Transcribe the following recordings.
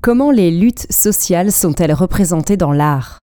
Comment les luttes sociales sont-elles représentées dans l'art?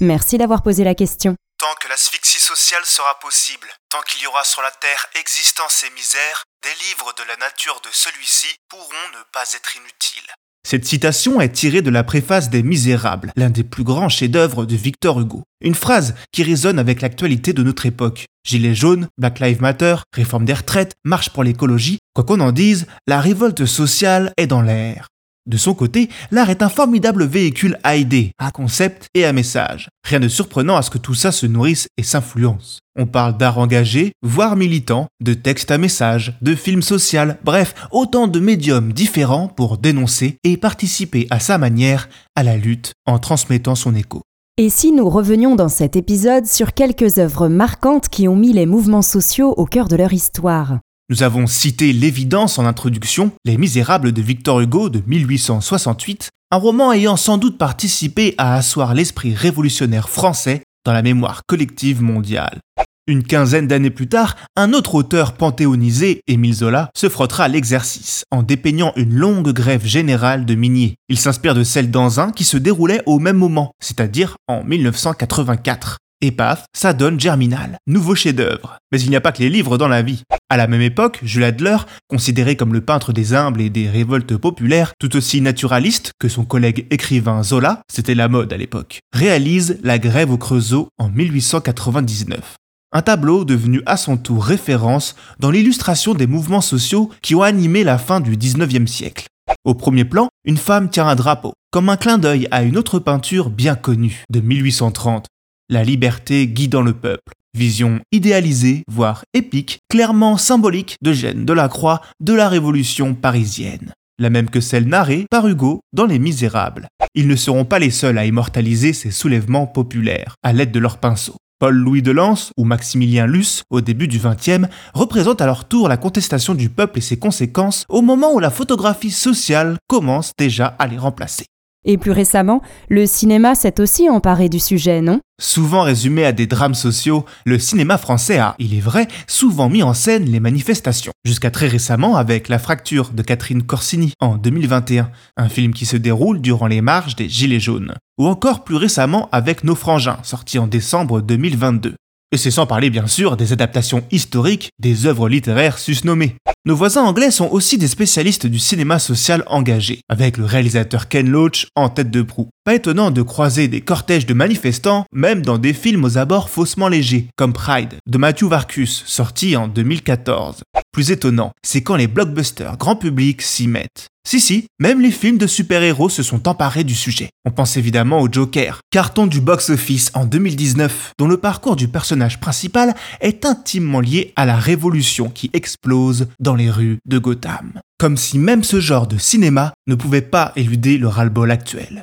Merci d'avoir posé la question. Tant que l'asphyxie sociale sera possible, tant qu'il y aura sur la Terre existence et misère, des livres de la nature de celui-ci pourront ne pas être inutiles. Cette citation est tirée de la préface des Misérables, l'un des plus grands chefs-d'œuvre de Victor Hugo. Une phrase qui résonne avec l'actualité de notre époque. Gilets jaunes, Black Lives Matter, réforme des retraites, marche pour l'écologie, quoi qu'on en dise, la révolte sociale est dans l'air. De son côté, l'art est un formidable véhicule à idées, à concepts et à messages. Rien de surprenant à ce que tout ça se nourrisse et s'influence. On parle d'art engagé, voire militant, de textes à messages, de films social, bref, autant de médiums différents pour dénoncer et participer à sa manière à la lutte en transmettant son écho. Et si nous revenions dans cet épisode sur quelques œuvres marquantes qui ont mis les mouvements sociaux au cœur de leur histoire? Nous avons cité l'évidence en introduction, Les Misérables de Victor Hugo de 1868, un roman ayant sans doute participé à asseoir l'esprit révolutionnaire français dans la mémoire collective mondiale. Une quinzaine d'années plus tard, un autre auteur panthéonisé, Émile Zola, se frottera à l'exercice en dépeignant une longue grève générale de miniers. Il s'inspire de celle d'Anzin qui se déroulait au même moment, c'est-à-dire en 1984. Paf, ça donne Germinal, nouveau chef-d'œuvre. Mais il n'y a pas que les livres dans la vie. À la même époque, Jules Adler, considéré comme le peintre des humbles et des révoltes populaires, tout aussi naturaliste que son collègue écrivain Zola, c'était la mode à l'époque, réalise La Grève au Creusot en 1899. Un tableau devenu à son tour référence dans l'illustration des mouvements sociaux qui ont animé la fin du 19e siècle. Au premier plan, une femme tient un drapeau, comme un clin d'œil à une autre peinture bien connue de 1830, la liberté guidant le peuple. Vision idéalisée, voire épique, clairement symbolique de Gênes de la Croix de la Révolution parisienne. La même que celle narrée par Hugo dans Les Misérables. Ils ne seront pas les seuls à immortaliser ces soulèvements populaires, à l'aide de leurs pinceaux. Paul-Louis de Lens ou Maximilien Luce, au début du XXe, représentent à leur tour la contestation du peuple et ses conséquences au moment où la photographie sociale commence déjà à les remplacer. Et plus récemment, le cinéma s'est aussi emparé du sujet, non? Souvent résumé à des drames sociaux, le cinéma français a, il est vrai, souvent mis en scène les manifestations. Jusqu'à très récemment avec La fracture de Catherine Corsini en 2021, un film qui se déroule durant les marches des Gilets jaunes. Ou encore plus récemment avec Nos frangins, sorti en décembre 2022. Et c'est sans parler bien sûr des adaptations historiques des œuvres littéraires susnommées. Nos voisins anglais sont aussi des spécialistes du cinéma social engagé, avec le réalisateur Ken Loach en tête de proue. Pas étonnant de croiser des cortèges de manifestants, même dans des films aux abords faussement légers, comme Pride, de Matthew Varkus, sorti en 2014. Plus étonnant, c'est quand les blockbusters grand public s'y mettent. Si si, même les films de super-héros se sont emparés du sujet. On pense évidemment au Joker, carton du box-office en 2019, dont le parcours du personnage principal est intimement lié à la révolution qui explose dans les rues de Gotham. Comme si même ce genre de cinéma ne pouvait pas éluder le ras-le-bol actuel.